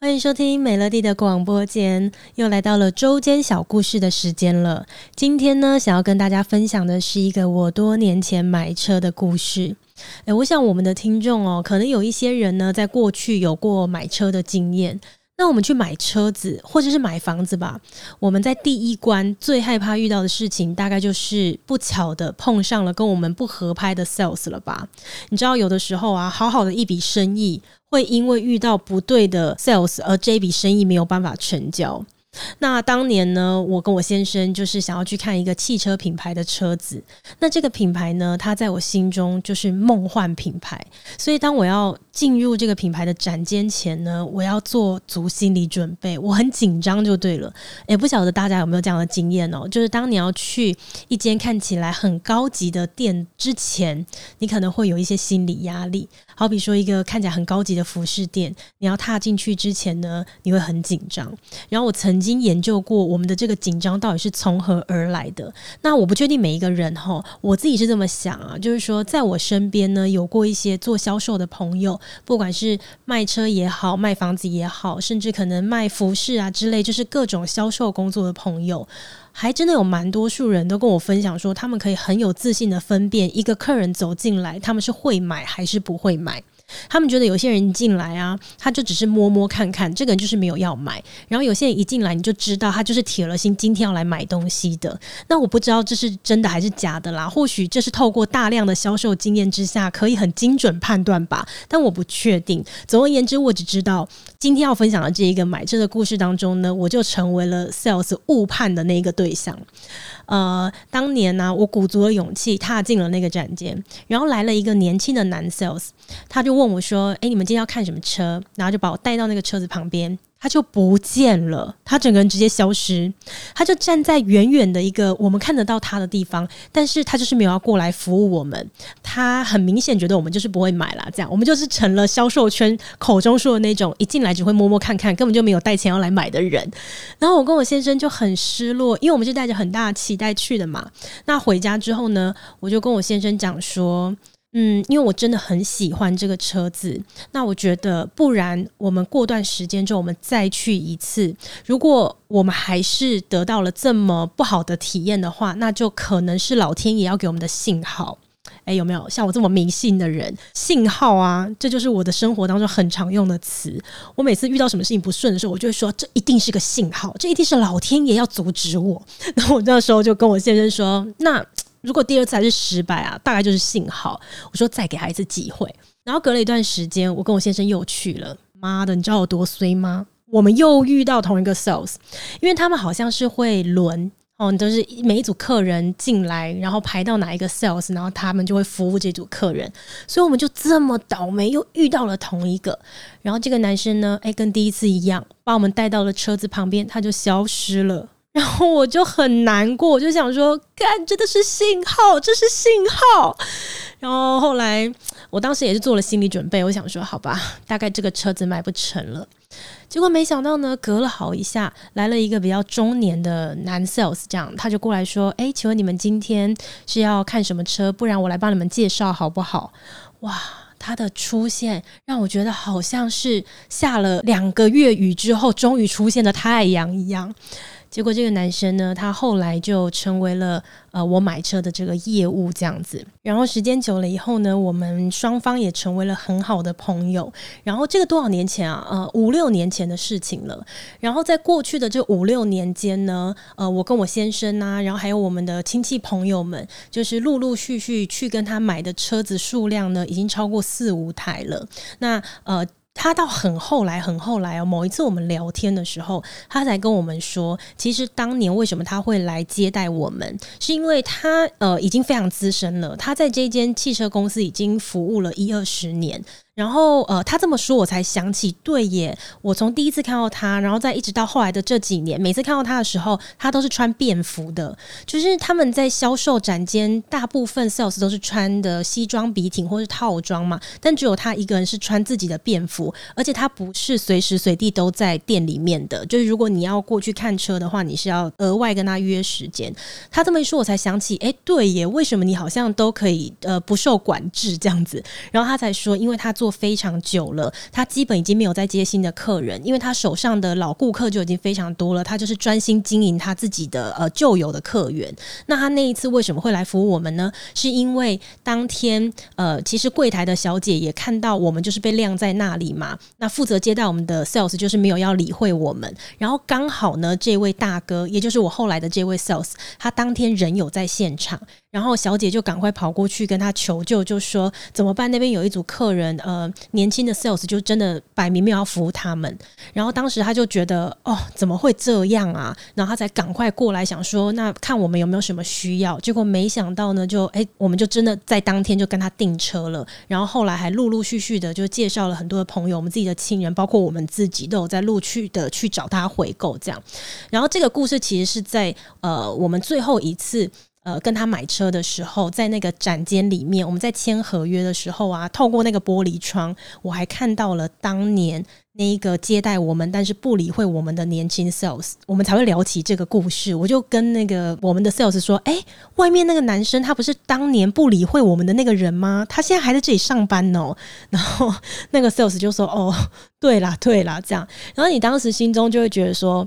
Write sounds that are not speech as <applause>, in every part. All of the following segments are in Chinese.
欢迎收听美乐蒂的广播间，又来到了周间小故事的时间了。今天呢，想要跟大家分享的是一个我多年前买车的故事。诶，我想我们的听众哦，可能有一些人呢，在过去有过买车的经验。那我们去买车子或者是买房子吧，我们在第一关最害怕遇到的事情，大概就是不巧的碰上了跟我们不合拍的 sales 了吧？你知道，有的时候啊，好好的一笔生意，会因为遇到不对的 sales 而这笔生意没有办法成交。那当年呢，我跟我先生就是想要去看一个汽车品牌的车子。那这个品牌呢，它在我心中就是梦幻品牌。所以当我要进入这个品牌的展间前呢，我要做足心理准备，我很紧张就对了。也不晓得大家有没有这样的经验哦，就是当你要去一间看起来很高级的店之前，你可能会有一些心理压力。好比说一个看起来很高级的服饰店，你要踏进去之前呢，你会很紧张。然后我曾经。研究过我们的这个紧张到底是从何而来的。那我不确定每一个人哈，我自己是这么想啊，就是说在我身边呢，有过一些做销售的朋友，不管是卖车也好，卖房子也好，甚至可能卖服饰啊之类，就是各种销售工作的朋友，还真的有蛮多数人都跟我分享说，他们可以很有自信的分辨一个客人走进来，他们是会买还是不会买。他们觉得有些人进来啊，他就只是摸摸看看，这个人就是没有要买。然后有些人一进来，你就知道他就是铁了心今天要来买东西的。那我不知道这是真的还是假的啦，或许这是透过大量的销售经验之下可以很精准判断吧，但我不确定。总而言之，我只知道今天要分享的这一个买车的故事当中呢，我就成为了 sales 误判的那个对象。呃，当年呢、我鼓足了勇气踏进了那个展间，然后来了一个年轻的男 sales，他就问我说：“诶，你们今天要看什么车？”然后就把我带到那个车子旁边。他就不见了，他整个人直接消失，他就站在远远的一个我们看得到他的地方，但是他就是没有要过来服务我们，他很明显觉得我们就是不会买啦，这样我们就是成了销售圈口中说的那种一进来只会摸摸看看，根本就没有带钱要来买的人。然后我跟我先生就很失落，因为我们是带着很大的期待去的嘛。那回家之后呢，我就跟我先生讲说。嗯，因为我真的很喜欢这个车子，那我觉得不然我们过段时间之后我们再去一次，如果我们还是得到了这么不好的体验的话，那就可能是老天爷要给我们的信号。诶，有没有像我这么迷信的人？信号啊，这就是我的生活当中很常用的词。我每次遇到什么事情不顺的时候，我就会说这一定是个信号，这一定是老天爷要阻止我。<laughs> 然后我那时候就跟我先生说，那。如果第二次还是失败啊，大概就是信号。我说再给他一次机会。然后隔了一段时间，我跟我先生又去了。妈的，你知道有多衰吗？我们又遇到同一个 sales，因为他们好像是会轮哦，就是每一组客人进来，然后排到哪一个 sales，然后他们就会服务这组客人。所以我们就这么倒霉，又遇到了同一个。然后这个男生呢，诶，跟第一次一样，把我们带到了车子旁边，他就消失了。然后我就很难过，我就想说，干，真的是信号，这是信号。然后后来，我当时也是做了心理准备，我想说，好吧，大概这个车子买不成了。结果没想到呢，隔了好一下，来了一个比较中年的男 sales，这样他就过来说：“哎，请问你们今天是要看什么车？不然我来帮你们介绍好不好？”哇，他的出现让我觉得好像是下了两个月雨之后，终于出现的太阳一样。结果这个男生呢，他后来就成为了呃我买车的这个业务这样子。然后时间久了以后呢，我们双方也成为了很好的朋友。然后这个多少年前啊，呃五六年前的事情了。然后在过去的这五六年间呢，呃我跟我先生啊，然后还有我们的亲戚朋友们，就是陆陆续续去跟他买的车子数量呢，已经超过四五台了。那呃。他到很后来，很后来哦。某一次我们聊天的时候，他才跟我们说，其实当年为什么他会来接待我们，是因为他呃已经非常资深了。他在这间汽车公司已经服务了一二十年。然后呃，他这么说，我才想起，对耶，我从第一次看到他，然后再一直到后来的这几年，每次看到他的时候，他都是穿便服的。就是他们在销售展间，大部分 sales 都是穿的西装笔挺或是套装嘛，但只有他一个人是穿自己的便服，而且他不是随时随地都在店里面的。就是如果你要过去看车的话，你是要额外跟他约时间。他这么一说，我才想起，哎，对耶，为什么你好像都可以呃不受管制这样子？然后他才说，因为他做。做非常久了，他基本已经没有再接新的客人，因为他手上的老顾客就已经非常多了，他就是专心经营他自己的呃旧有的客源。那他那一次为什么会来服务我们呢？是因为当天呃，其实柜台的小姐也看到我们就是被晾在那里嘛，那负责接待我们的 sales 就是没有要理会我们，然后刚好呢，这位大哥，也就是我后来的这位 sales，他当天人有在现场。然后小姐就赶快跑过去跟他求救，就说怎么办？那边有一组客人，呃，年轻的 sales 就真的摆明没有要服务他们。然后当时他就觉得，哦，怎么会这样啊？然后他才赶快过来想说，那看我们有没有什么需要。结果没想到呢，就哎，我们就真的在当天就跟他订车了。然后后来还陆陆续续的就介绍了很多的朋友，我们自己的亲人，包括我们自己都有在陆续的去找他回购这样。然后这个故事其实是在呃我们最后一次。呃，跟他买车的时候，在那个展间里面，我们在签合约的时候啊，透过那个玻璃窗，我还看到了当年那一个接待我们但是不理会我们的年轻 sales，我们才会聊起这个故事。我就跟那个我们的 sales 说：“哎，外面那个男生，他不是当年不理会我们的那个人吗？他现在还在这里上班哦。”然后 <laughs> 那个 sales 就说：“哦，对啦，对啦，这样。”然后你当时心中就会觉得说：“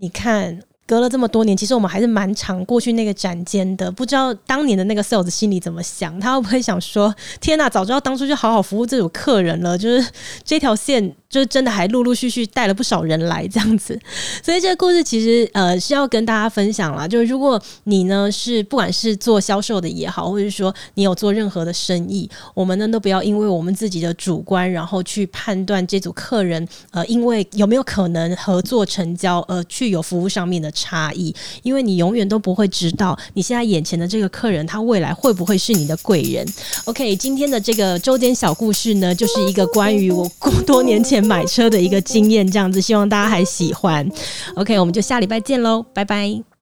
你看。”隔了这么多年，其实我们还是蛮常过去那个展间的。不知道当年的那个 sales 心里怎么想，他会不会想说：“天哪，早知道当初就好好服务这种客人了。”就是这条线。就是真的还陆陆续续带了不少人来这样子，所以这个故事其实呃是要跟大家分享啦。就是如果你呢是不管是做销售的也好，或者是说你有做任何的生意，我们呢都不要因为我们自己的主观，然后去判断这组客人呃因为有没有可能合作成交而去有服务上面的差异，因为你永远都不会知道你现在眼前的这个客人他未来会不会是你的贵人。OK，今天的这个周间小故事呢，就是一个关于我过多年前。买车的一个经验，这样子，希望大家还喜欢。OK，我们就下礼拜见喽，拜拜。